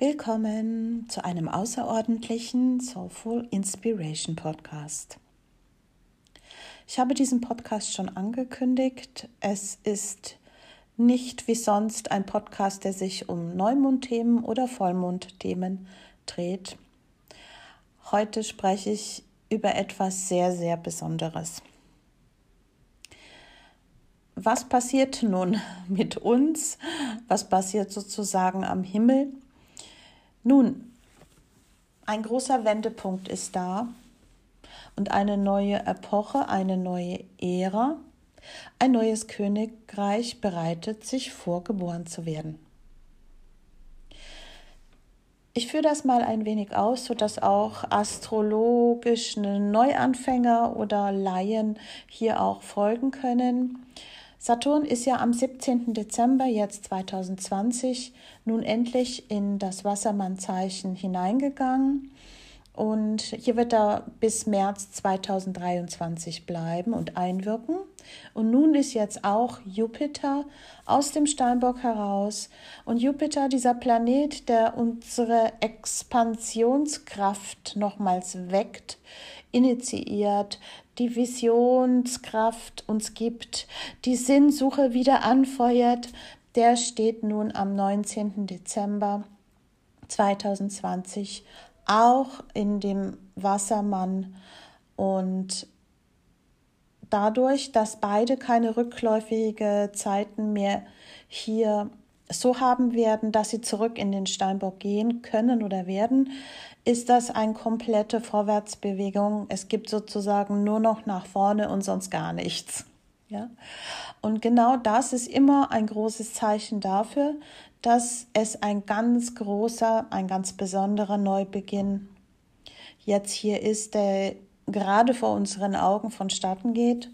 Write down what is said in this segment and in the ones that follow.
Willkommen zu einem außerordentlichen Soulful Inspiration Podcast. Ich habe diesen Podcast schon angekündigt. Es ist nicht wie sonst ein Podcast, der sich um Neumondthemen oder Vollmondthemen dreht. Heute spreche ich über etwas sehr, sehr Besonderes. Was passiert nun mit uns? Was passiert sozusagen am Himmel? Nun, ein großer Wendepunkt ist da und eine neue Epoche, eine neue Ära, ein neues Königreich bereitet sich vor, geboren zu werden. Ich führe das mal ein wenig aus, sodass auch astrologische Neuanfänger oder Laien hier auch folgen können. Saturn ist ja am 17. Dezember jetzt 2020 nun endlich in das Wassermannzeichen hineingegangen. Und hier wird er bis März 2023 bleiben und einwirken. Und nun ist jetzt auch Jupiter aus dem Steinbock heraus. Und Jupiter, dieser Planet, der unsere Expansionskraft nochmals weckt, initiiert, die Visionskraft uns gibt, die Sinnsuche wieder anfeuert, der steht nun am 19. Dezember 2020 auch in dem Wassermann und dadurch, dass beide keine rückläufige Zeiten mehr hier so haben werden, dass sie zurück in den Steinbock gehen können oder werden, ist das eine komplette Vorwärtsbewegung. Es gibt sozusagen nur noch nach vorne und sonst gar nichts. Ja? Und genau das ist immer ein großes Zeichen dafür, dass es ein ganz großer, ein ganz besonderer Neubeginn jetzt hier ist, der gerade vor unseren Augen vonstatten geht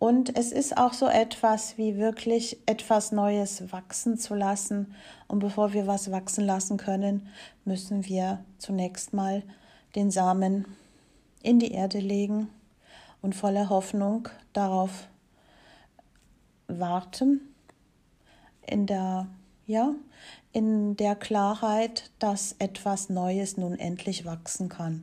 und es ist auch so etwas wie wirklich etwas Neues wachsen zu lassen. Und bevor wir was wachsen lassen können, müssen wir zunächst mal den Samen in die Erde legen und voller Hoffnung darauf warten, in der, ja, in der Klarheit, dass etwas Neues nun endlich wachsen kann.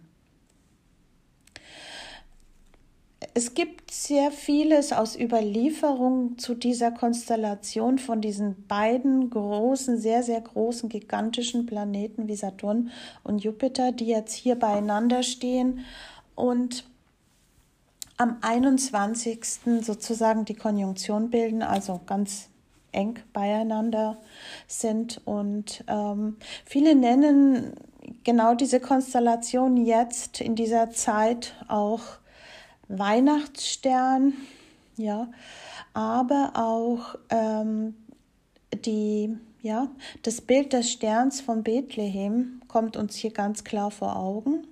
Es gibt sehr vieles aus Überlieferung zu dieser Konstellation von diesen beiden großen, sehr, sehr großen, gigantischen Planeten wie Saturn und Jupiter, die jetzt hier beieinander stehen und am 21. sozusagen die Konjunktion bilden, also ganz eng beieinander sind. Und ähm, viele nennen genau diese Konstellation jetzt in dieser Zeit auch Weihnachtsstern, ja, aber auch ähm, die, ja, das Bild des Sterns von Bethlehem kommt uns hier ganz klar vor Augen.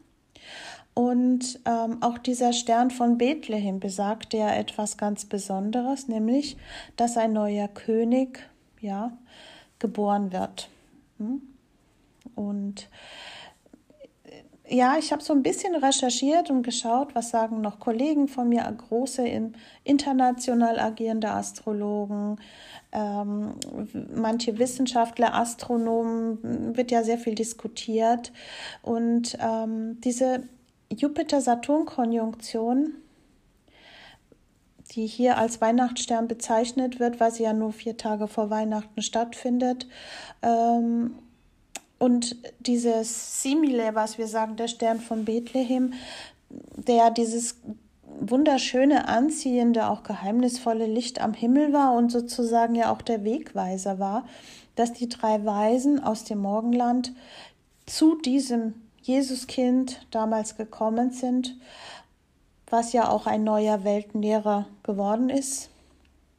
Und ähm, auch dieser Stern von Bethlehem besagt ja etwas ganz Besonderes, nämlich, dass ein neuer König, ja, geboren wird. Hm? Und ja, ich habe so ein bisschen recherchiert und geschaut, was sagen noch Kollegen von mir, große international agierende Astrologen, ähm, manche Wissenschaftler, Astronomen, wird ja sehr viel diskutiert. Und ähm, diese Jupiter-Saturn-Konjunktion, die hier als Weihnachtsstern bezeichnet wird, weil sie ja nur vier Tage vor Weihnachten stattfindet, ähm, und dieses Simile, was wir sagen, der Stern von Bethlehem, der dieses wunderschöne, anziehende, auch geheimnisvolle Licht am Himmel war und sozusagen ja auch der Wegweiser war, dass die drei Weisen aus dem Morgenland zu diesem Jesuskind damals gekommen sind, was ja auch ein neuer Weltenlehrer geworden ist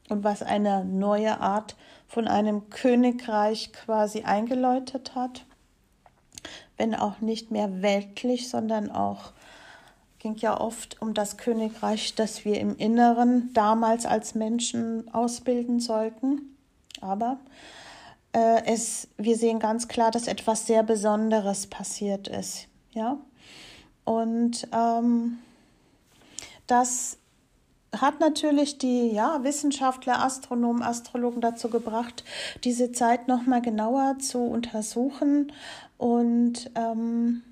und was eine neue Art von einem Königreich quasi eingeläutet hat, wenn auch nicht mehr weltlich, sondern auch ging ja oft um das Königreich, das wir im Inneren damals als Menschen ausbilden sollten. Aber äh, es, wir sehen ganz klar, dass etwas sehr Besonderes passiert ist. Ja? Und ähm, das hat natürlich die ja, Wissenschaftler, Astronomen, Astrologen dazu gebracht, diese Zeit nochmal genauer zu untersuchen. Und ähm,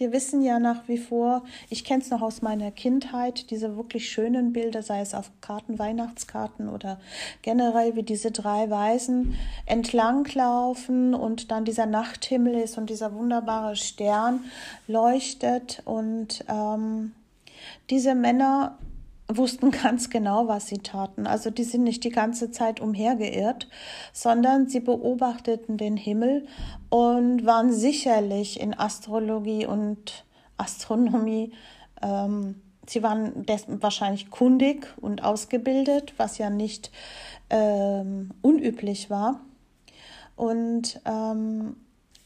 wir wissen ja nach wie vor, ich kenne es noch aus meiner Kindheit, diese wirklich schönen Bilder, sei es auf Karten, Weihnachtskarten oder generell, wie diese drei Weisen entlanglaufen und dann dieser Nachthimmel ist und dieser wunderbare Stern leuchtet und ähm, diese Männer wussten ganz genau, was sie taten. Also die sind nicht die ganze Zeit umhergeirrt, sondern sie beobachteten den Himmel und waren sicherlich in Astrologie und Astronomie, ähm, sie waren wahrscheinlich kundig und ausgebildet, was ja nicht ähm, unüblich war. Und ähm,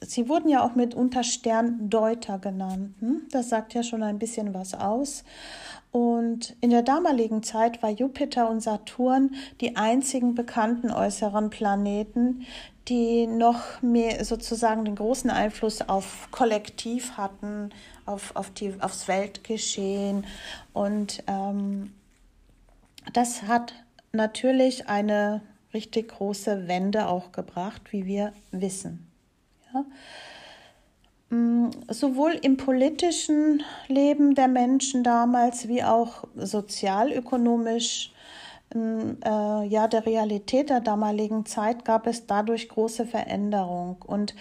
sie wurden ja auch mitunter Sterndeuter genannt. Hm? Das sagt ja schon ein bisschen was aus. Und in der damaligen Zeit war Jupiter und Saturn die einzigen bekannten äußeren Planeten, die noch mehr sozusagen den großen Einfluss auf Kollektiv hatten, auf, auf die, aufs Weltgeschehen. Und ähm, das hat natürlich eine richtig große Wende auch gebracht, wie wir wissen. Ja? Mm, sowohl im politischen Leben der Menschen damals wie auch sozialökonomisch mm, äh, ja der Realität der damaligen Zeit gab es dadurch große Veränderung. Und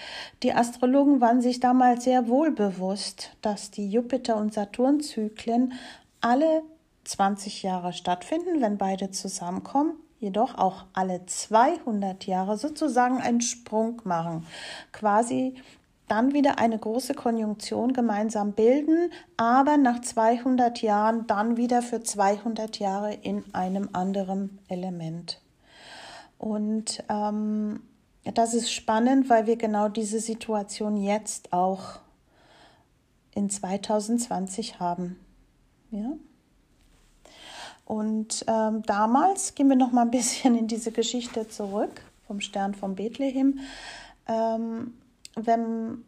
die Astrologen waren sich damals sehr wohl bewusst, dass die Jupiter und Saturn Zyklen alle 20 Jahre stattfinden, wenn beide zusammenkommen jedoch auch alle 200 Jahre sozusagen einen Sprung machen, quasi dann wieder eine große Konjunktion gemeinsam bilden, aber nach 200 Jahren dann wieder für 200 Jahre in einem anderen Element. Und ähm, das ist spannend, weil wir genau diese Situation jetzt auch in 2020 haben. Ja? Und ähm, damals gehen wir noch mal ein bisschen in diese Geschichte zurück vom Stern von Bethlehem. Ähm, wenn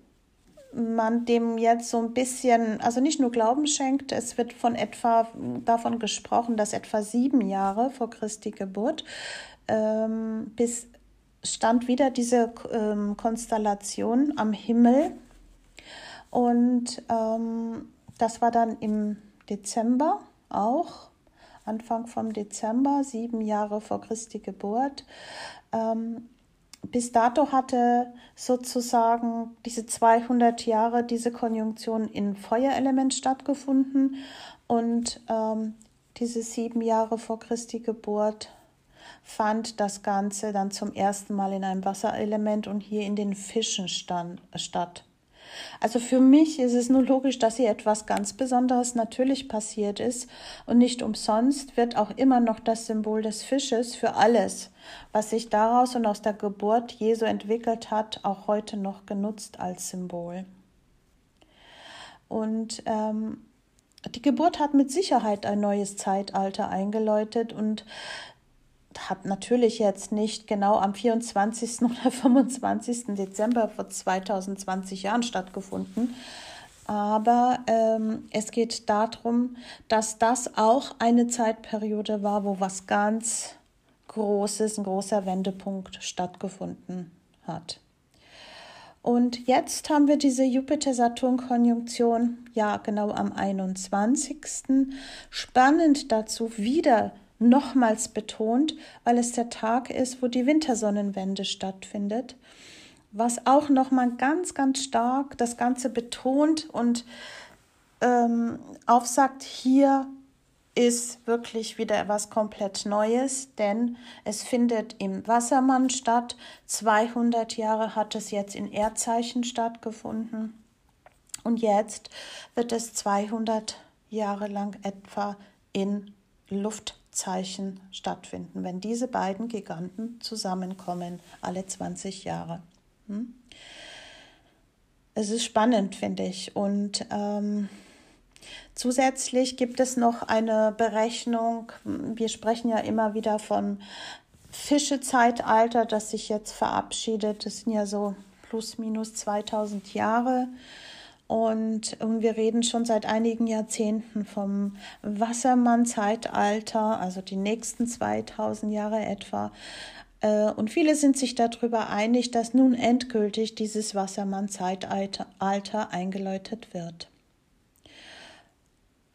man dem jetzt so ein bisschen, also nicht nur Glauben schenkt, es wird von etwa davon gesprochen, dass etwa sieben Jahre vor Christi Geburt ähm, bis stand wieder diese ähm, Konstellation am Himmel und ähm, das war dann im Dezember auch, Anfang vom Dezember, sieben Jahre vor Christi Geburt. Ähm, bis dato hatte sozusagen diese 200 Jahre diese Konjunktion in Feuerelement stattgefunden und ähm, diese sieben Jahre vor Christi Geburt fand das Ganze dann zum ersten Mal in einem Wasserelement und hier in den Fischen stand, statt. Also für mich ist es nur logisch, dass hier etwas ganz Besonderes natürlich passiert ist und nicht umsonst wird auch immer noch das Symbol des Fisches für alles, was sich daraus und aus der Geburt Jesu entwickelt hat, auch heute noch genutzt als Symbol. Und ähm, die Geburt hat mit Sicherheit ein neues Zeitalter eingeläutet und hat natürlich jetzt nicht genau am 24. oder 25. Dezember vor 2020 Jahren stattgefunden, aber ähm, es geht darum, dass das auch eine Zeitperiode war, wo was ganz Großes, ein großer Wendepunkt stattgefunden hat. Und jetzt haben wir diese Jupiter-Saturn-Konjunktion, ja genau am 21. Spannend dazu wieder nochmals betont, weil es der Tag ist, wo die Wintersonnenwende stattfindet, was auch nochmal ganz, ganz stark das Ganze betont und ähm, aufsagt, hier ist wirklich wieder was komplett Neues, denn es findet im Wassermann statt. 200 Jahre hat es jetzt in Erdzeichen stattgefunden und jetzt wird es 200 Jahre lang etwa in Luft Zeichen stattfinden, wenn diese beiden Giganten zusammenkommen, alle 20 Jahre. Hm? Es ist spannend, finde ich. Und ähm, zusätzlich gibt es noch eine Berechnung. Wir sprechen ja immer wieder von Fischezeitalter, das sich jetzt verabschiedet. Das sind ja so plus minus 2000 Jahre. Und, wir reden schon seit einigen Jahrzehnten vom Wassermann-Zeitalter, also die nächsten 2000 Jahre etwa. Äh, und viele sind sich darüber einig, dass nun endgültig dieses Wassermann-Zeitalter eingeläutet wird.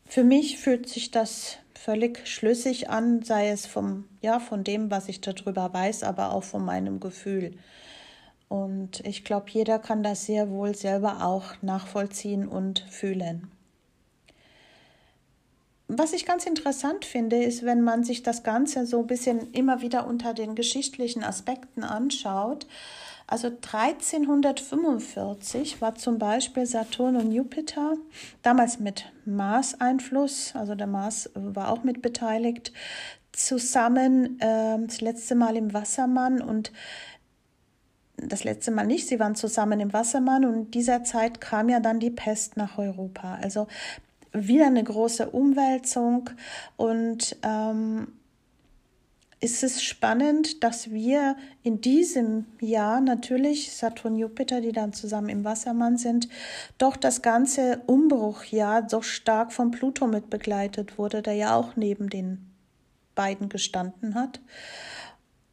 Für mich fühlt sich das völlig schlüssig an, sei es vom, ja, von dem, was ich darüber weiß, aber auch von meinem Gefühl. Und ich glaube, jeder kann das sehr wohl selber auch nachvollziehen und fühlen. Was ich ganz interessant finde, ist, wenn man sich das Ganze so ein bisschen immer wieder unter den geschichtlichen Aspekten anschaut. Also 1345 war zum Beispiel Saturn und Jupiter, damals mit Mars-Einfluss, also der Mars war auch mit beteiligt, zusammen äh, das letzte Mal im Wassermann und das letzte Mal nicht, sie waren zusammen im Wassermann und in dieser Zeit kam ja dann die Pest nach Europa. Also wieder eine große Umwälzung und ähm, ist es spannend, dass wir in diesem Jahr natürlich Saturn, Jupiter, die dann zusammen im Wassermann sind, doch das ganze Umbruchjahr so stark von Pluto mit begleitet wurde, der ja auch neben den beiden gestanden hat.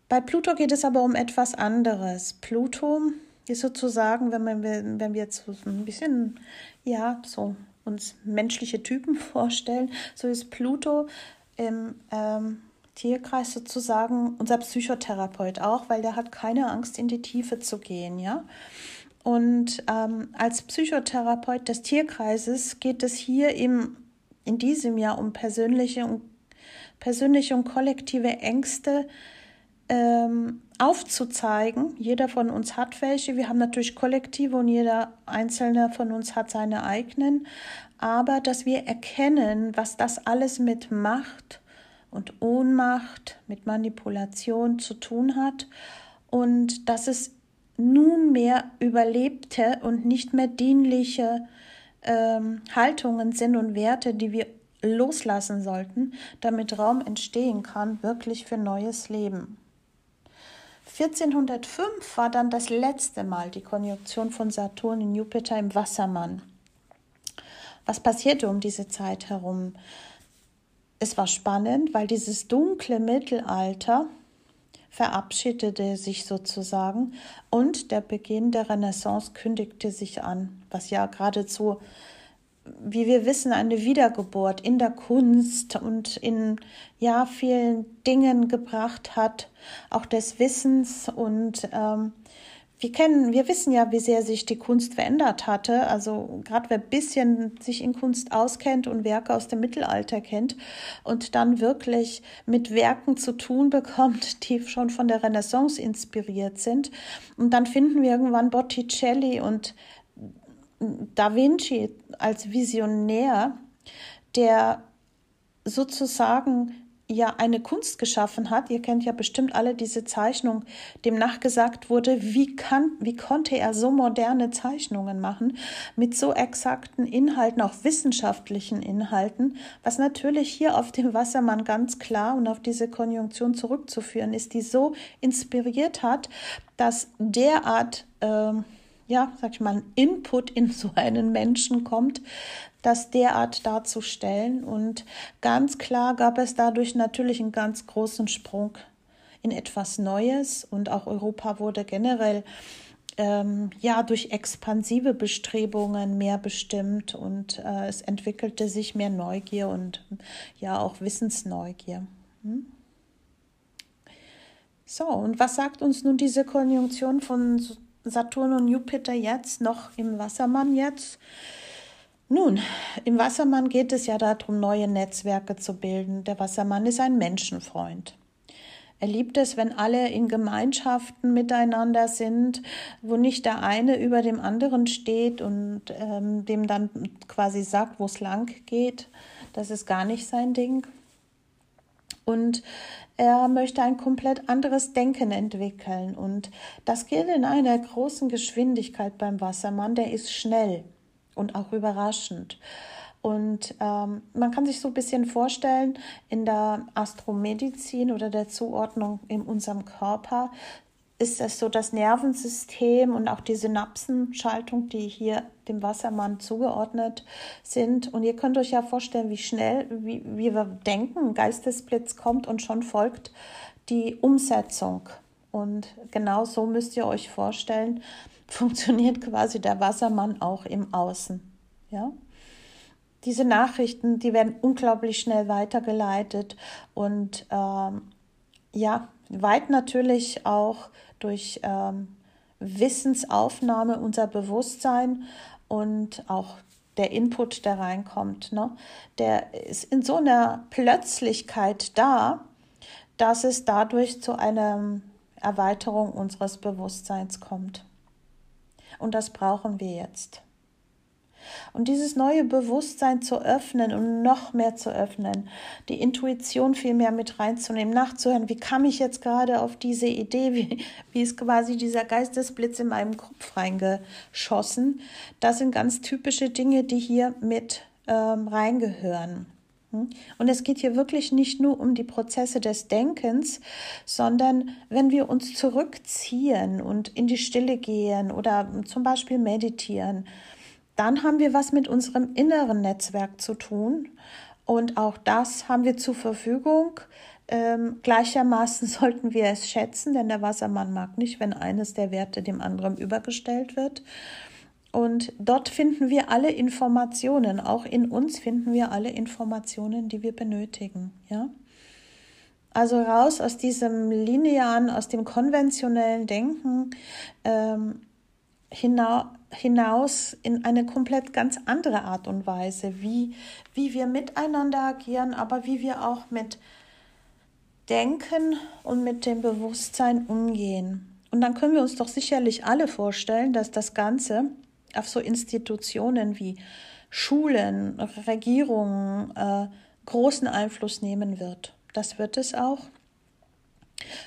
Bei Pluto geht es aber um etwas anderes. Pluto ist sozusagen, wenn, man, wenn wir jetzt so ein bisschen, ja, so uns menschliche Typen vorstellen, so ist Pluto im ähm, Tierkreis sozusagen unser Psychotherapeut auch, weil der hat keine Angst, in die Tiefe zu gehen, ja. Und ähm, als Psychotherapeut des Tierkreises geht es hier im, in diesem Jahr um persönliche und, persönliche und kollektive Ängste, ähm, aufzuzeigen. Jeder von uns hat welche. Wir haben natürlich Kollektive und jeder einzelne von uns hat seine eigenen. Aber dass wir erkennen, was das alles mit Macht und Ohnmacht, mit Manipulation zu tun hat und dass es nunmehr überlebte und nicht mehr dienliche ähm, Haltungen sind und Werte, die wir loslassen sollten, damit Raum entstehen kann, wirklich für neues Leben. 1405 war dann das letzte Mal die Konjunktion von Saturn in Jupiter im Wassermann. Was passierte um diese Zeit herum? Es war spannend, weil dieses dunkle Mittelalter verabschiedete sich sozusagen und der Beginn der Renaissance kündigte sich an, was ja geradezu wie wir wissen, eine Wiedergeburt in der Kunst und in ja vielen Dingen gebracht hat, auch des Wissens und ähm, wir kennen, wir wissen ja, wie sehr sich die Kunst verändert hatte. Also gerade wer ein bisschen sich in Kunst auskennt und Werke aus dem Mittelalter kennt und dann wirklich mit Werken zu tun bekommt, die schon von der Renaissance inspiriert sind. Und dann finden wir irgendwann Botticelli und Da Vinci als Visionär, der sozusagen ja eine Kunst geschaffen hat. Ihr kennt ja bestimmt alle diese Zeichnung, dem nachgesagt wurde, wie kann, wie konnte er so moderne Zeichnungen machen mit so exakten Inhalten, auch wissenschaftlichen Inhalten, was natürlich hier auf dem Wassermann ganz klar und auf diese Konjunktion zurückzuführen ist, die so inspiriert hat, dass derart äh, ja, sag ich mal, Input in so einen Menschen kommt, das derart darzustellen. Und ganz klar gab es dadurch natürlich einen ganz großen Sprung in etwas Neues und auch Europa wurde generell ähm, ja durch expansive Bestrebungen mehr bestimmt und äh, es entwickelte sich mehr Neugier und ja auch Wissensneugier. Hm? So, und was sagt uns nun diese Konjunktion von Saturn und Jupiter jetzt noch im Wassermann jetzt? Nun, im Wassermann geht es ja darum, neue Netzwerke zu bilden. Der Wassermann ist ein Menschenfreund. Er liebt es, wenn alle in Gemeinschaften miteinander sind, wo nicht der eine über dem anderen steht und ähm, dem dann quasi sagt, wo es lang geht. Das ist gar nicht sein Ding. Und er möchte ein komplett anderes Denken entwickeln. Und das geht in einer großen Geschwindigkeit beim Wassermann. Der ist schnell und auch überraschend. Und ähm, man kann sich so ein bisschen vorstellen, in der Astromedizin oder der Zuordnung in unserem Körper ist es so das Nervensystem und auch die Synapsenschaltung, die hier dem Wassermann zugeordnet sind. Und ihr könnt euch ja vorstellen, wie schnell, wie, wie wir denken, Geistesblitz kommt und schon folgt die Umsetzung. Und genau so müsst ihr euch vorstellen, funktioniert quasi der Wassermann auch im Außen. Ja? Diese Nachrichten, die werden unglaublich schnell weitergeleitet und ähm, ja, weit natürlich auch durch ähm, Wissensaufnahme unser Bewusstsein und auch der Input, der reinkommt, ne, der ist in so einer Plötzlichkeit da, dass es dadurch zu einer Erweiterung unseres Bewusstseins kommt. Und das brauchen wir jetzt. Und dieses neue Bewusstsein zu öffnen und noch mehr zu öffnen, die Intuition viel mehr mit reinzunehmen, nachzuhören, wie kam ich jetzt gerade auf diese Idee, wie, wie ist quasi dieser Geistesblitz in meinem Kopf reingeschossen. Das sind ganz typische Dinge, die hier mit ähm, reingehören. Hm? Und es geht hier wirklich nicht nur um die Prozesse des Denkens, sondern wenn wir uns zurückziehen und in die Stille gehen oder zum Beispiel meditieren, dann haben wir was mit unserem inneren Netzwerk zu tun. Und auch das haben wir zur Verfügung. Ähm, gleichermaßen sollten wir es schätzen, denn der Wassermann mag nicht, wenn eines der Werte dem anderen übergestellt wird. Und dort finden wir alle Informationen, auch in uns finden wir alle Informationen, die wir benötigen. Ja? Also raus aus diesem linearen, aus dem konventionellen Denken ähm, hinaus in eine komplett ganz andere Art und Weise, wie, wie wir miteinander agieren, aber wie wir auch mit Denken und mit dem Bewusstsein umgehen. Und dann können wir uns doch sicherlich alle vorstellen, dass das Ganze auf so Institutionen wie Schulen, Regierungen äh, großen Einfluss nehmen wird. Das wird es auch.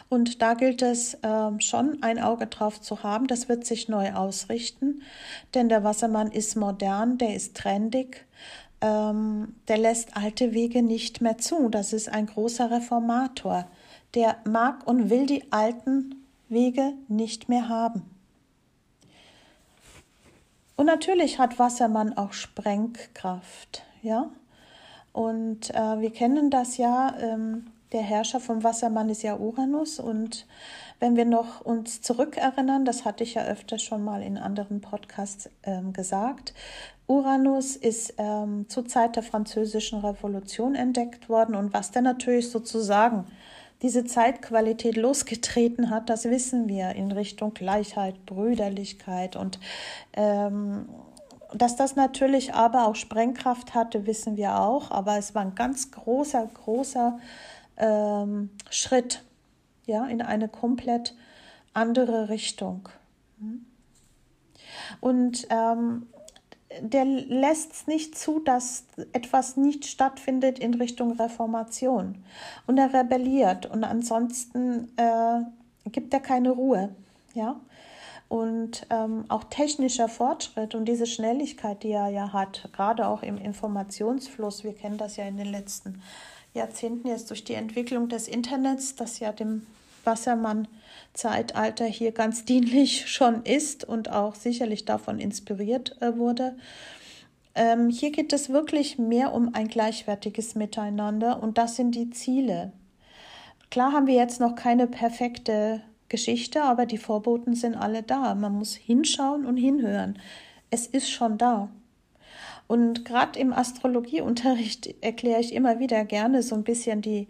Und da gilt es äh, schon ein Auge drauf zu haben. Das wird sich neu ausrichten, denn der Wassermann ist modern, der ist trendig, ähm, der lässt alte Wege nicht mehr zu. Das ist ein großer Reformator. Der mag und will die alten Wege nicht mehr haben. Und natürlich hat Wassermann auch Sprengkraft, ja. Und äh, wir kennen das ja. Ähm, der Herrscher vom Wassermann ist ja Uranus. Und wenn wir noch uns zurückerinnern, das hatte ich ja öfter schon mal in anderen Podcasts ähm, gesagt, Uranus ist ähm, zur Zeit der französischen Revolution entdeckt worden. Und was dann natürlich sozusagen diese Zeitqualität losgetreten hat, das wissen wir in Richtung Gleichheit, Brüderlichkeit. Und ähm, dass das natürlich aber auch Sprengkraft hatte, wissen wir auch, aber es war ein ganz großer, großer ähm, Schritt, ja, in eine komplett andere Richtung. Und ähm, der lässt es nicht zu, dass etwas nicht stattfindet in Richtung Reformation. Und er rebelliert und ansonsten äh, gibt er keine Ruhe. Ja? Und ähm, auch technischer Fortschritt und diese Schnelligkeit, die er ja hat, gerade auch im Informationsfluss, wir kennen das ja in den letzten Jahrzehnten jetzt durch die Entwicklung des Internets, das ja dem Wassermann-Zeitalter hier ganz dienlich schon ist und auch sicherlich davon inspiriert äh, wurde. Ähm, hier geht es wirklich mehr um ein gleichwertiges Miteinander und das sind die Ziele. Klar haben wir jetzt noch keine perfekte Geschichte, aber die Vorboten sind alle da. Man muss hinschauen und hinhören. Es ist schon da. Und gerade im Astrologieunterricht erkläre ich immer wieder gerne so ein bisschen die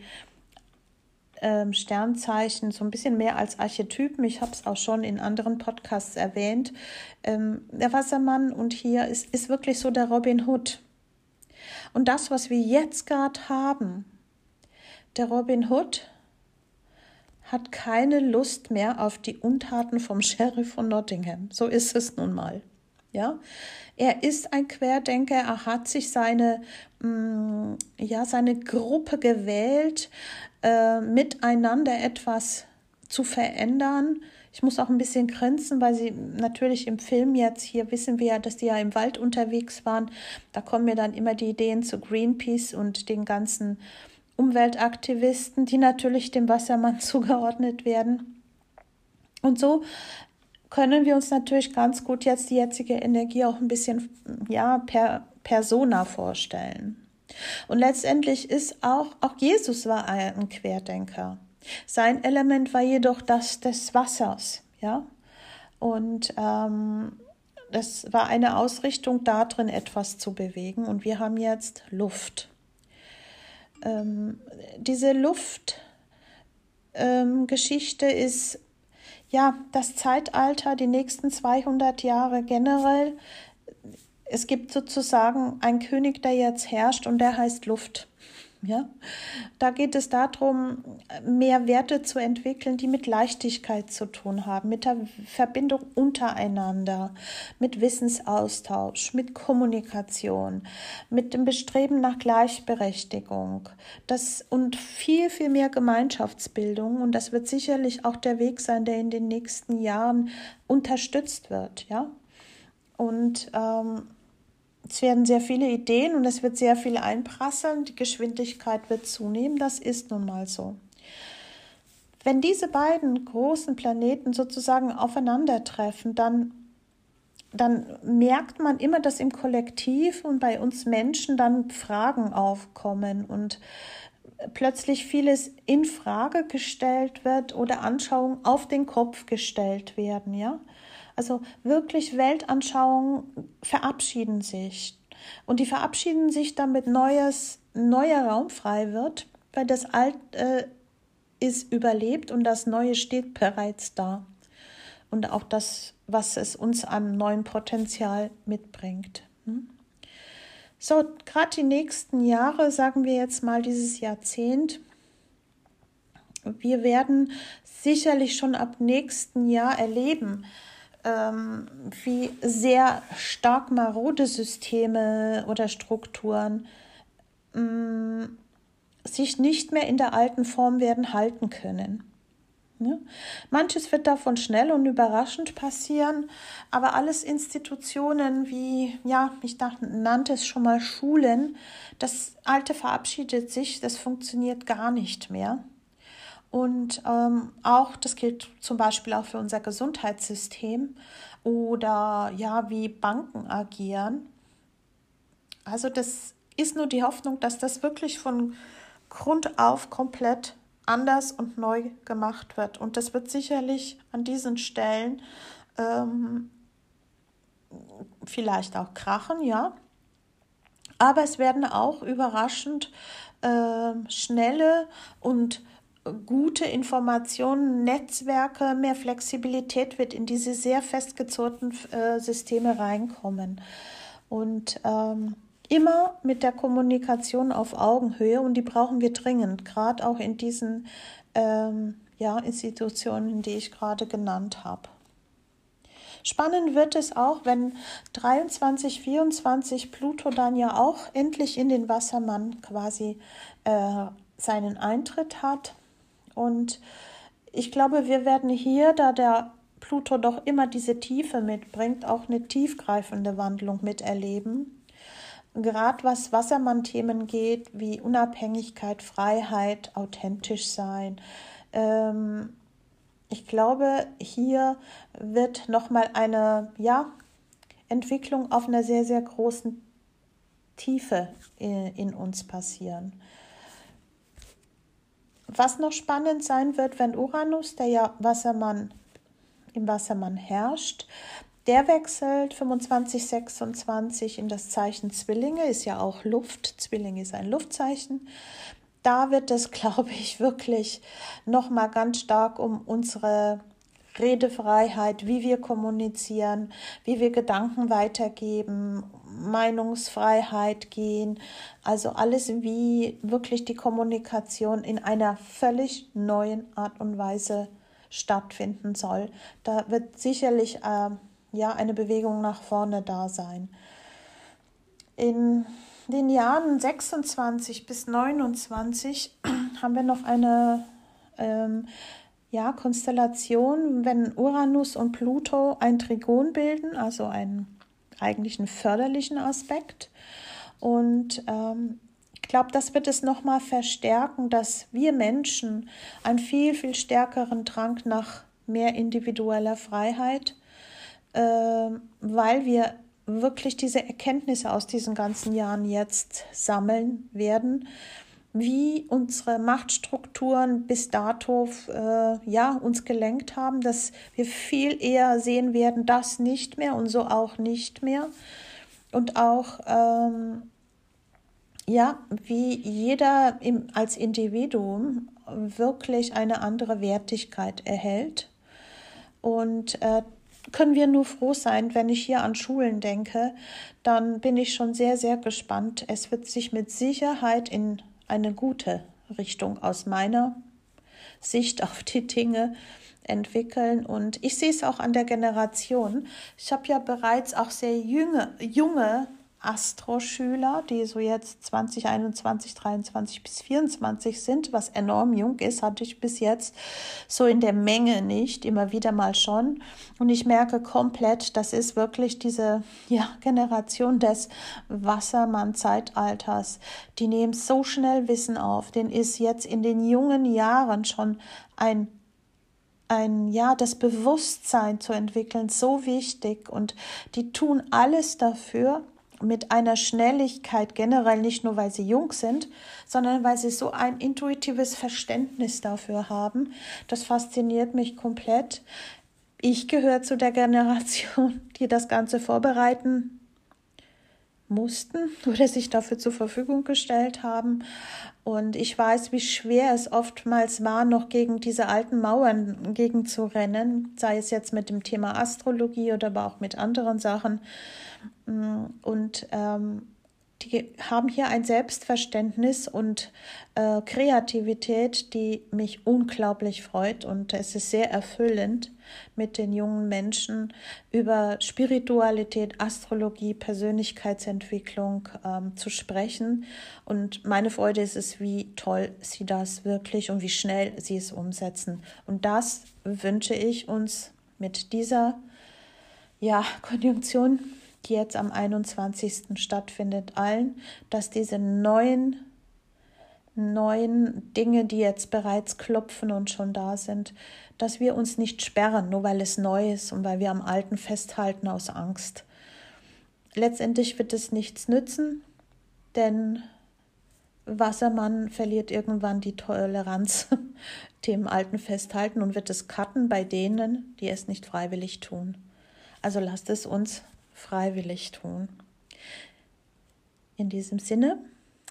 ähm, Sternzeichen, so ein bisschen mehr als Archetypen. Ich habe es auch schon in anderen Podcasts erwähnt. Ähm, der Wassermann und hier ist, ist wirklich so der Robin Hood. Und das, was wir jetzt gerade haben, der Robin Hood hat keine Lust mehr auf die Untaten vom Sheriff von Nottingham. So ist es nun mal. Ja, er ist ein Querdenker, er hat sich seine, mh, mm, ja, seine Gruppe gewählt, äh, miteinander etwas zu verändern. Ich muss auch ein bisschen grinsen, weil sie natürlich im Film jetzt, hier wissen wir ja, dass die ja im Wald unterwegs waren. Da kommen mir dann immer die Ideen zu Greenpeace und den ganzen Umweltaktivisten, die natürlich dem Wassermann zugeordnet werden. Und so können wir uns natürlich ganz gut jetzt die jetzige Energie auch ein bisschen ja per Persona vorstellen. Und letztendlich ist auch auch Jesus war ein Querdenker. Sein Element war jedoch das des Wassers, ja. Und ähm, das war eine Ausrichtung darin, etwas zu bewegen. Und wir haben jetzt Luft. Ähm, diese Luftgeschichte ähm, ist ja das Zeitalter, die nächsten 200 Jahre generell. Es gibt sozusagen einen König, der jetzt herrscht und der heißt Luft. Ja? Da geht es darum, mehr Werte zu entwickeln, die mit Leichtigkeit zu tun haben, mit der Verbindung untereinander, mit Wissensaustausch, mit Kommunikation, mit dem Bestreben nach Gleichberechtigung das, und viel, viel mehr Gemeinschaftsbildung. Und das wird sicherlich auch der Weg sein, der in den nächsten Jahren unterstützt wird. Ja? Und ähm, es werden sehr viele Ideen und es wird sehr viel einprasseln. Die Geschwindigkeit wird zunehmen. Das ist nun mal so. Wenn diese beiden großen Planeten sozusagen aufeinandertreffen, dann, dann merkt man immer, dass im Kollektiv und bei uns Menschen dann Fragen aufkommen und plötzlich vieles in Frage gestellt wird oder Anschauungen auf den Kopf gestellt werden, ja. Also wirklich Weltanschauungen verabschieden sich. Und die verabschieden sich, damit neues, neuer Raum frei wird, weil das Alte äh, ist überlebt und das Neue steht bereits da. Und auch das, was es uns an neuem Potenzial mitbringt. Hm? So, gerade die nächsten Jahre, sagen wir jetzt mal dieses Jahrzehnt, wir werden sicherlich schon ab nächsten Jahr erleben, ähm, wie sehr stark marode Systeme oder Strukturen ähm, sich nicht mehr in der alten Form werden halten können. Ja? Manches wird davon schnell und überraschend passieren, aber alles Institutionen wie, ja, ich dachte, nannte es schon mal Schulen, das Alte verabschiedet sich, das funktioniert gar nicht mehr. Und ähm, auch, das gilt zum Beispiel auch für unser Gesundheitssystem oder ja, wie Banken agieren. Also das ist nur die Hoffnung, dass das wirklich von Grund auf komplett anders und neu gemacht wird. Und das wird sicherlich an diesen Stellen ähm, vielleicht auch krachen, ja. Aber es werden auch überraschend äh, schnelle und gute Informationen, Netzwerke, mehr Flexibilität wird in diese sehr festgezurrten äh, Systeme reinkommen. Und ähm, immer mit der Kommunikation auf Augenhöhe und die brauchen wir dringend, gerade auch in diesen ähm, ja, Institutionen, die ich gerade genannt habe. Spannend wird es auch, wenn 23, 24 Pluto dann ja auch endlich in den Wassermann quasi äh, seinen Eintritt hat. Und ich glaube, wir werden hier, da der Pluto doch immer diese Tiefe mitbringt, auch eine tiefgreifende Wandlung miterleben. Gerade was Wassermann-Themen geht, wie Unabhängigkeit, Freiheit, authentisch sein. Ähm, ich glaube, hier wird nochmal eine ja, Entwicklung auf einer sehr, sehr großen Tiefe in, in uns passieren. Was noch spannend sein wird, wenn Uranus, der ja Wassermann im Wassermann herrscht, der wechselt 25, 26 in das Zeichen Zwillinge, ist ja auch Luft. Zwillinge ist ein Luftzeichen. Da wird es, glaube ich, wirklich nochmal ganz stark um unsere Redefreiheit, wie wir kommunizieren, wie wir Gedanken weitergeben, Meinungsfreiheit gehen, also alles, wie wirklich die Kommunikation in einer völlig neuen Art und Weise stattfinden soll. Da wird sicherlich äh, ja eine Bewegung nach vorne da sein. In den Jahren 26 bis 29 haben wir noch eine ähm, ja, Konstellation, wenn Uranus und Pluto ein Trigon bilden, also einen eigentlichen förderlichen Aspekt. Und ähm, ich glaube, das wird es nochmal verstärken, dass wir Menschen einen viel, viel stärkeren Drang nach mehr individueller Freiheit, äh, weil wir wirklich diese Erkenntnisse aus diesen ganzen Jahren jetzt sammeln werden, wie unsere Machtstrukturen bis dato äh, ja uns gelenkt haben, dass wir viel eher sehen werden, das nicht mehr und so auch nicht mehr und auch ähm, ja, wie jeder im, als Individuum wirklich eine andere Wertigkeit erhält. Und äh, können wir nur froh sein, wenn ich hier an Schulen denke, dann bin ich schon sehr, sehr gespannt. Es wird sich mit Sicherheit in eine gute Richtung aus meiner Sicht auf die Dinge entwickeln. Und ich sehe es auch an der Generation. Ich habe ja bereits auch sehr junge, junge Astro-Schüler, die so jetzt 2021, 23 bis 24 sind, was enorm jung ist, hatte ich bis jetzt so in der Menge nicht, immer wieder mal schon. Und ich merke komplett, das ist wirklich diese ja, Generation des Wassermann-Zeitalters. Die nehmen so schnell Wissen auf, den ist jetzt in den jungen Jahren schon ein ein, ja, das Bewusstsein zu entwickeln, so wichtig und die tun alles dafür, mit einer Schnelligkeit generell nicht nur, weil sie jung sind, sondern weil sie so ein intuitives Verständnis dafür haben. Das fasziniert mich komplett. Ich gehöre zu der Generation, die das Ganze vorbereiten mussten oder sich dafür zur Verfügung gestellt haben. Und ich weiß, wie schwer es oftmals war, noch gegen diese alten Mauern gegen sei es jetzt mit dem Thema Astrologie oder aber auch mit anderen Sachen. Und ähm, die haben hier ein Selbstverständnis und äh, Kreativität, die mich unglaublich freut. Und es ist sehr erfüllend, mit den jungen Menschen über Spiritualität, Astrologie, Persönlichkeitsentwicklung ähm, zu sprechen. Und meine Freude ist es, wie toll sie das wirklich und wie schnell sie es umsetzen. Und das wünsche ich uns mit dieser ja, Konjunktion die jetzt am 21. stattfindet, allen, dass diese neuen, neuen Dinge, die jetzt bereits klopfen und schon da sind, dass wir uns nicht sperren, nur weil es neu ist und weil wir am Alten festhalten aus Angst. Letztendlich wird es nichts nützen, denn Wassermann verliert irgendwann die Toleranz dem Alten festhalten und wird es cutten bei denen, die es nicht freiwillig tun. Also lasst es uns freiwillig tun. In diesem Sinne,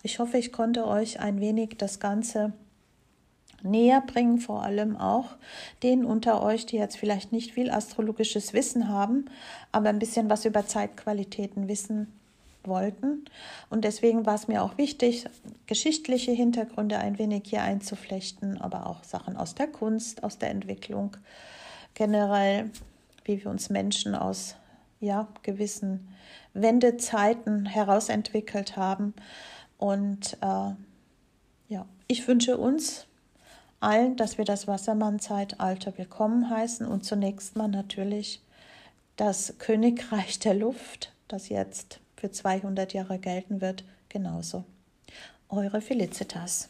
ich hoffe, ich konnte euch ein wenig das Ganze näher bringen, vor allem auch denen unter euch, die jetzt vielleicht nicht viel astrologisches Wissen haben, aber ein bisschen was über Zeitqualitäten wissen wollten. Und deswegen war es mir auch wichtig, geschichtliche Hintergründe ein wenig hier einzuflechten, aber auch Sachen aus der Kunst, aus der Entwicklung generell, wie wir uns Menschen aus ja, gewissen Wendezeiten herausentwickelt haben. Und äh, ja, ich wünsche uns allen, dass wir das Wassermann-Zeitalter willkommen heißen und zunächst mal natürlich das Königreich der Luft, das jetzt für 200 Jahre gelten wird, genauso. Eure Felicitas.